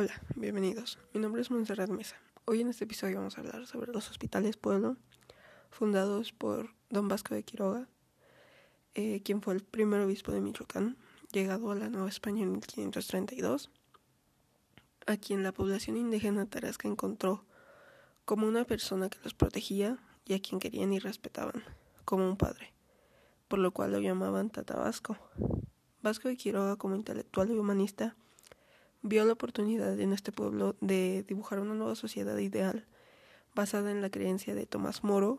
Hola, bienvenidos. Mi nombre es Montserrat Mesa. Hoy en este episodio vamos a hablar sobre los hospitales pueblo fundados por don Vasco de Quiroga, eh, quien fue el primer obispo de Michoacán, llegado a la Nueva España en 1532, a quien la población indígena tarasca encontró como una persona que los protegía y a quien querían y respetaban, como un padre, por lo cual lo llamaban Tata Vasco. Vasco de Quiroga, como intelectual y humanista, vio la oportunidad en este pueblo de dibujar una nueva sociedad ideal basada en la creencia de Tomás Moro,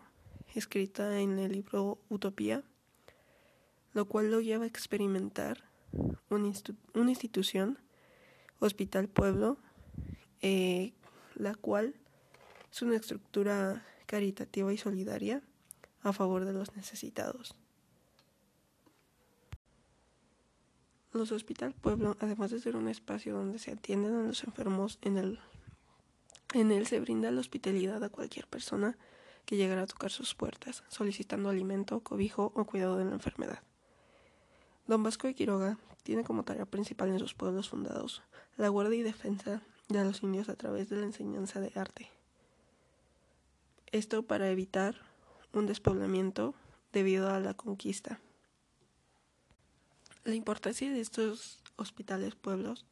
escrita en el libro Utopía, lo cual lo lleva a experimentar una, institución, Hospital Pueblo, eh, la cual es una estructura caritativa y solidaria a favor de los necesitados. Los Hospital Pueblo, además de ser un espacio donde se atienden a los enfermos, en el, en él se brinda la hospitalidad a cualquier persona que llegara a tocar sus puertas, solicitando alimento, cobijo o cuidado de la enfermedad. Don Vasco de Quiroga tiene como tarea principal en sus pueblos fundados la guardia y defensa de los indios a través de la enseñanza de arte. Esto para evitar un despoblamiento debido a la conquista. La importancia de estos hospitales pueblos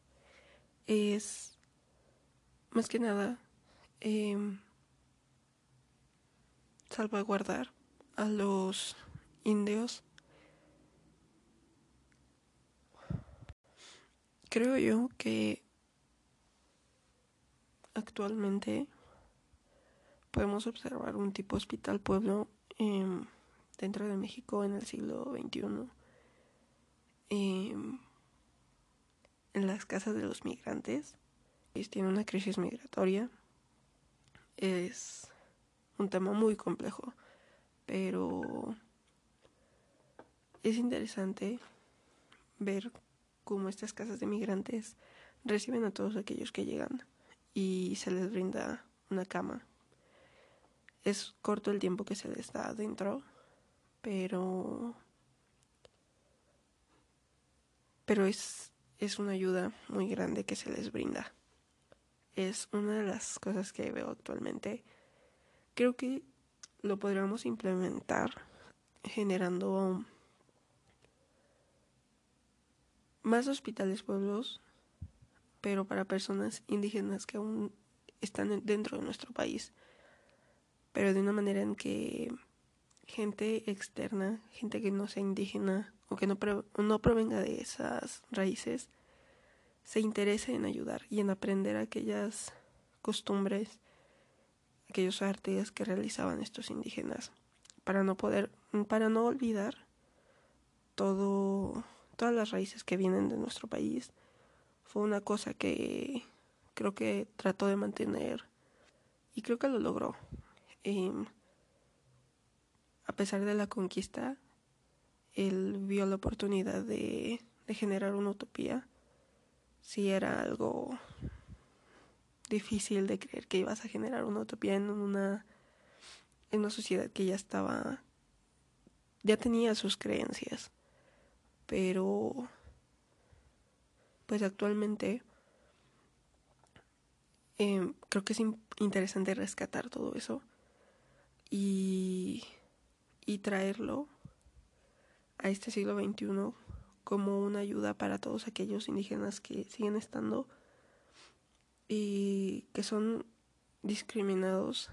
es más que nada em, salvaguardar a los indios. Creo yo que actualmente podemos observar un tipo hospital pueblo dentro de México en el siglo XXI Em, en las casas de los migrantes. Tiene una crisis migratoria. Es un tema muy complejo, pero es interesante ver cómo estas casas de migrantes reciben a todos aquellos que llegan y se les brinda una cama. Es corto el tiempo que se les da adentro, pero pero es, es una ayuda muy grande que se les brinda. Es una de las cosas que veo actualmente. Creo que lo podríamos implementar generando más hospitales pueblos, pero para personas indígenas que aún están dentro de nuestro país, pero de una manera en que gente externa, gente que no sea indígena, o que no, no provenga de esas raíces, se interese en ayudar y en aprender aquellas costumbres, aquellos artes que realizaban estos indígenas, para no poder, para no olvidar todo, todas las raíces que vienen de nuestro país. Fue una cosa que creo que trató de mantener y creo que lo logró. Em, a pesar de la conquista, él vio la oportunidad de, generar una utopía, si era algo difícil de creer que ibas a generar una utopía en una, en una sociedad que ya estaba, ya tenía sus creencias, pero pues actualmente em, creo que es interesante rescatar todo eso y, y traerlo a este siglo XXI como una ayuda para todos aquellos indígenas que siguen estando y que son discriminados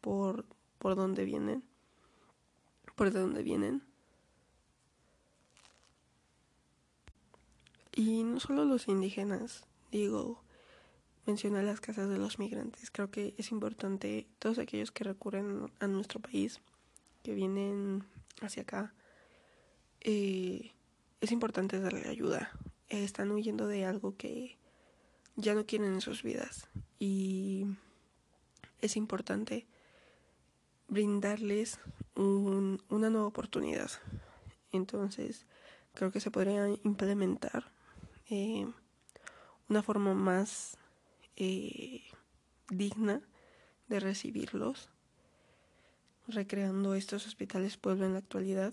por, por donde vienen, por de dónde vienen. Y no solo los indígenas, digo, menciona las casas de los migrantes. Creo que es importante todos aquellos que recurren a nuestro país, que vienen hacia acá, eh, es importante darle ayuda. están huyendo de algo que ya no quieren en sus vidas y es importante brindarles una nueva oportunidad. Entonces, creo que se podría implementar eh, una forma más eh, digna de recibirlos, recreando estos hospitales pueblo en la actualidad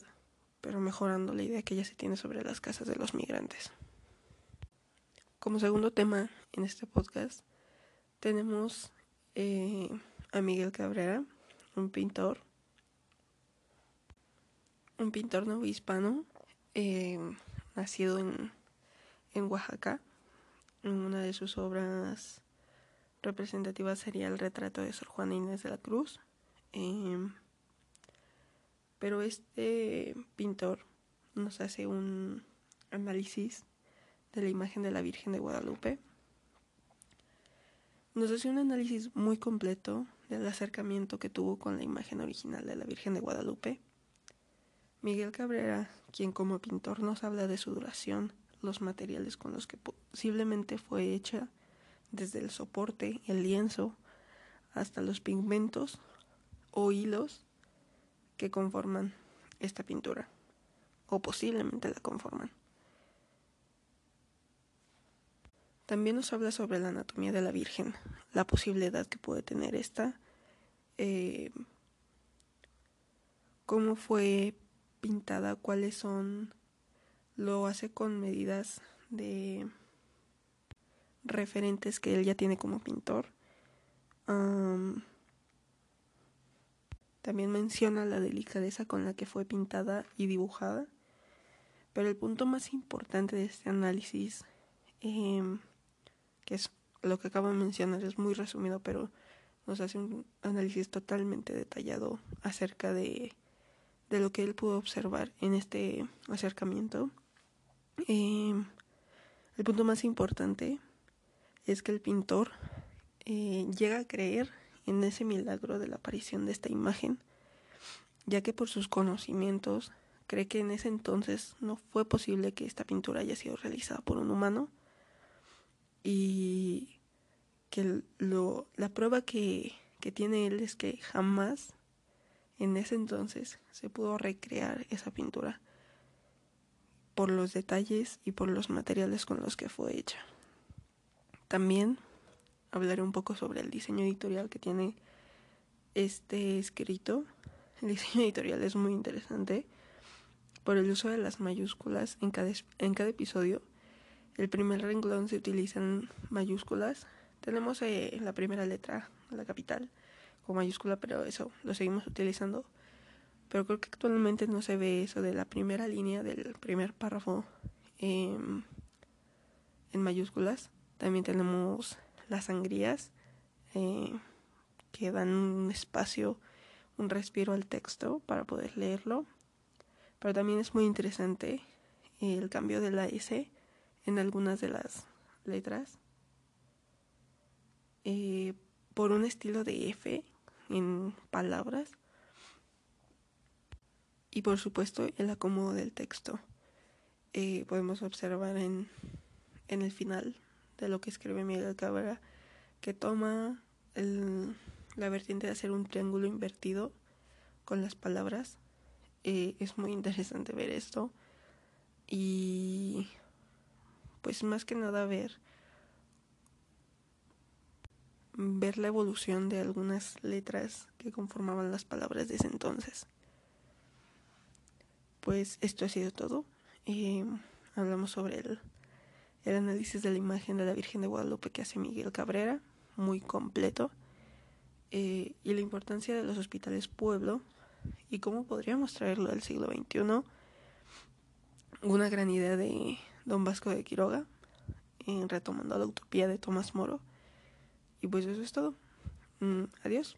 pero mejorando la idea que ya se tiene sobre las casas de los migrantes. como segundo tema en este podcast tenemos eh, a Miguel Cabrera, un pintor, un pintor hispano, eh, nacido en, en Oaxaca. Una de sus obras representativas sería el retrato de Sor Juana Inés de la Cruz. Em, pero este pintor nos hace un análisis de la imagen de la Virgen de Guadalupe. Nos hace un análisis muy completo del acercamiento que tuvo con la imagen original de la Virgen de Guadalupe. Miguel Cabrera, quien como pintor nos habla de su duración, los materiales con los que posiblemente fue hecha, desde el soporte, el lienzo, hasta los pigmentos o hilos que conforman esta pintura, o posiblemente la conforman. También nos habla sobre la anatomía de la Virgen, la posibilidad que puede tener esta, eh, cómo fue pintada, cuáles son, lo hace con medidas de referentes que él ya tiene como pintor. También menciona la delicadeza con la que fue pintada y dibujada. Pero el punto más importante de este análisis eh, que es lo que acabo de mencionar, es muy resumido, pero nos hace un análisis totalmente detallado acerca de, de lo que él pudo observar en este acercamiento. Em, el punto más importante es que el pintor eh, llega a creer en ese milagro de la aparición de esta imagen, ya que por sus conocimientos cree que en ese entonces no fue posible que esta pintura haya sido realizada por un humano, y que lo, la prueba que, que tiene él es que jamás en ese entonces se pudo recrear esa pintura por los detalles y por los materiales con los que fue hecha. También hablaré un poco sobre el diseño editorial que tiene este escrito. El diseño editorial es muy interesante por el uso de las mayúsculas en cada, en cada episodio el primer renglón se utilizan mayúsculas. Tenemos eh, la primera letra, la capital, con mayúscula, pero eso lo seguimos utilizando. Pero creo que actualmente no se ve eso de la primera línea del primer párrafo em, en mayúsculas. También tenemos las sangrías eh, que dan un espacio, un respiro al texto para poder leerlo. Pero también es muy interesante el cambio de la S en algunas de las letras eh, por un estilo de F en palabras y por supuesto el acomodo del texto. Eh, podemos observar en, en el final de lo que escribe Miguel Cabrera que toma la vertiente de hacer un triángulo invertido con las palabras. Es muy interesante ver esto y pues más que nada ver ver la evolución de algunas letras que conformaban las palabras de ese entonces. Pues esto ha sido todo. Eh, hablamos sobre el, el análisis de la imagen de la Virgen de Guadalupe que hace Miguel Cabrera, muy completo, eh, y la importancia de los hospitales pueblo y cómo podríamos traerlo al siglo XXI. Una gran idea de don Vasco de Quiroga, eh, retomando la utopía de Tomás Moro. Y pues eso es todo. Mm, adiós.